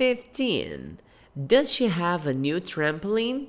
15. Does she have a new trampoline?